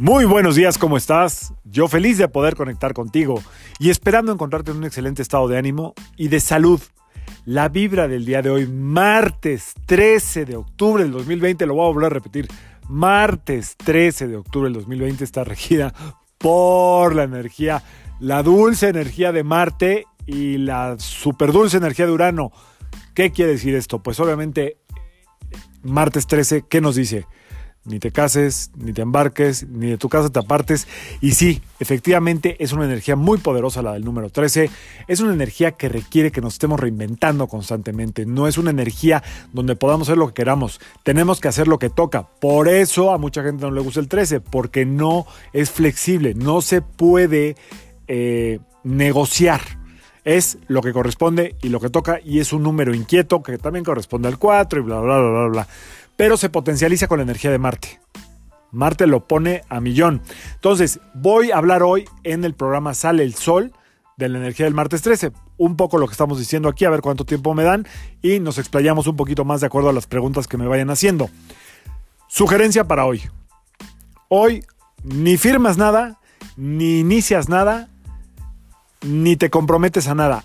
Muy buenos días, ¿cómo estás? Yo feliz de poder conectar contigo y esperando encontrarte en un excelente estado de ánimo y de salud. La vibra del día de hoy, martes 13 de octubre del 2020, lo voy a volver a repetir, martes 13 de octubre del 2020 está regida por la energía, la dulce energía de Marte y la super dulce energía de Urano. ¿Qué quiere decir esto? Pues obviamente, martes 13, ¿qué nos dice? Ni te cases, ni te embarques, ni de tu casa te apartes. Y sí, efectivamente es una energía muy poderosa la del número 13. Es una energía que requiere que nos estemos reinventando constantemente. No es una energía donde podamos hacer lo que queramos. Tenemos que hacer lo que toca. Por eso a mucha gente no le gusta el 13, porque no es flexible, no se puede eh, negociar es lo que corresponde y lo que toca y es un número inquieto que también corresponde al 4 y bla, bla, bla, bla, bla pero se potencializa con la energía de Marte. Marte lo pone a millón. Entonces, voy a hablar hoy en el programa Sale el Sol de la energía del martes 13. Un poco lo que estamos diciendo aquí, a ver cuánto tiempo me dan y nos explayamos un poquito más de acuerdo a las preguntas que me vayan haciendo. Sugerencia para hoy. Hoy ni firmas nada, ni inicias nada, ni te comprometes a nada.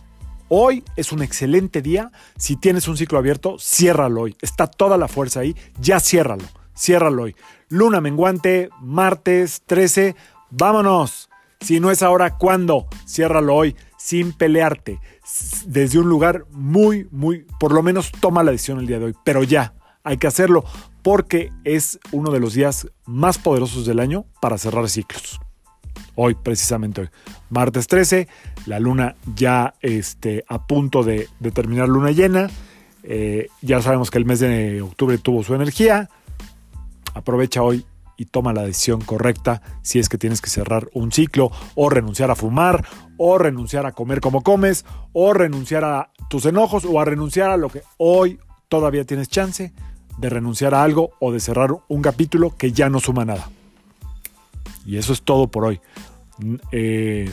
Hoy es un excelente día. Si tienes un ciclo abierto, ciérralo hoy. Está toda la fuerza ahí. Ya ciérralo. Ciérralo hoy. Luna menguante, martes 13. Vámonos. Si no es ahora, ¿cuándo? Ciérralo hoy sin pelearte. Desde un lugar muy, muy, por lo menos toma la decisión el día de hoy. Pero ya, hay que hacerlo porque es uno de los días más poderosos del año para cerrar ciclos hoy, precisamente hoy. Martes 13, la luna ya este, a punto de, terminar luna llena. Eh, ya sabemos que el mes de octubre tuvo su energía. Aprovecha hoy y toma la decisión correcta si es que tienes que cerrar un ciclo o renunciar a fumar o renunciar a comer como comes o renunciar a tus enojos o a renunciar a lo que hoy todavía tienes chance de renunciar a algo o de cerrar un capítulo que ya no suma nada. Y eso es todo por hoy. Eh,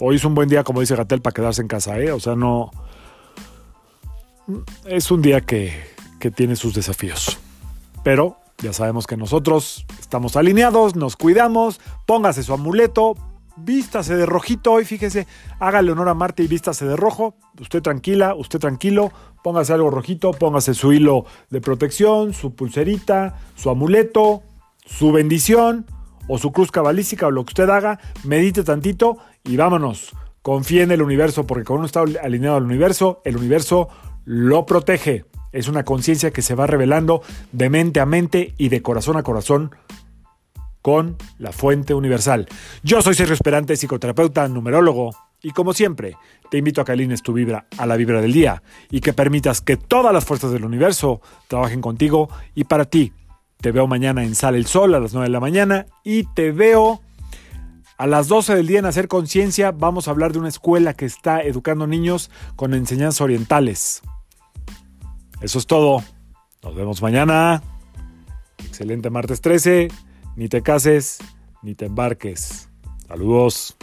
hoy es un buen día, como dice Gatel, para quedarse en casa, ¿eh? O sea, no. Es un día que, que tiene sus desafíos. Pero ya sabemos que nosotros estamos alineados, nos cuidamos, póngase su amuleto, vístase de rojito hoy, fíjese, hágale honor a Marte y vístase de rojo. Usted tranquila, usted tranquilo, póngase algo rojito, póngase su hilo de protección, su pulserita, su amuleto, su bendición o su cruz cabalística o lo que usted haga, medite tantito y vámonos. Confíe en el universo, porque cuando uno está alineado al universo, el universo lo protege. Es una conciencia que se va revelando de mente a mente y de corazón a corazón con la fuente universal. Yo soy Sergio Esperante, psicoterapeuta, numerólogo, y como siempre, te invito a que alines tu vibra a la vibra del día y que permitas que todas las fuerzas del universo trabajen contigo y para ti te veo mañana en Sale el Sol a las 9 de la mañana y te veo a las 12 del día en Hacer Conciencia. Vamos a hablar de una escuela que está educando niños con enseñanzas orientales. Eso es todo. Nos vemos mañana. Excelente martes 13. Ni te cases, ni te embarques. Saludos.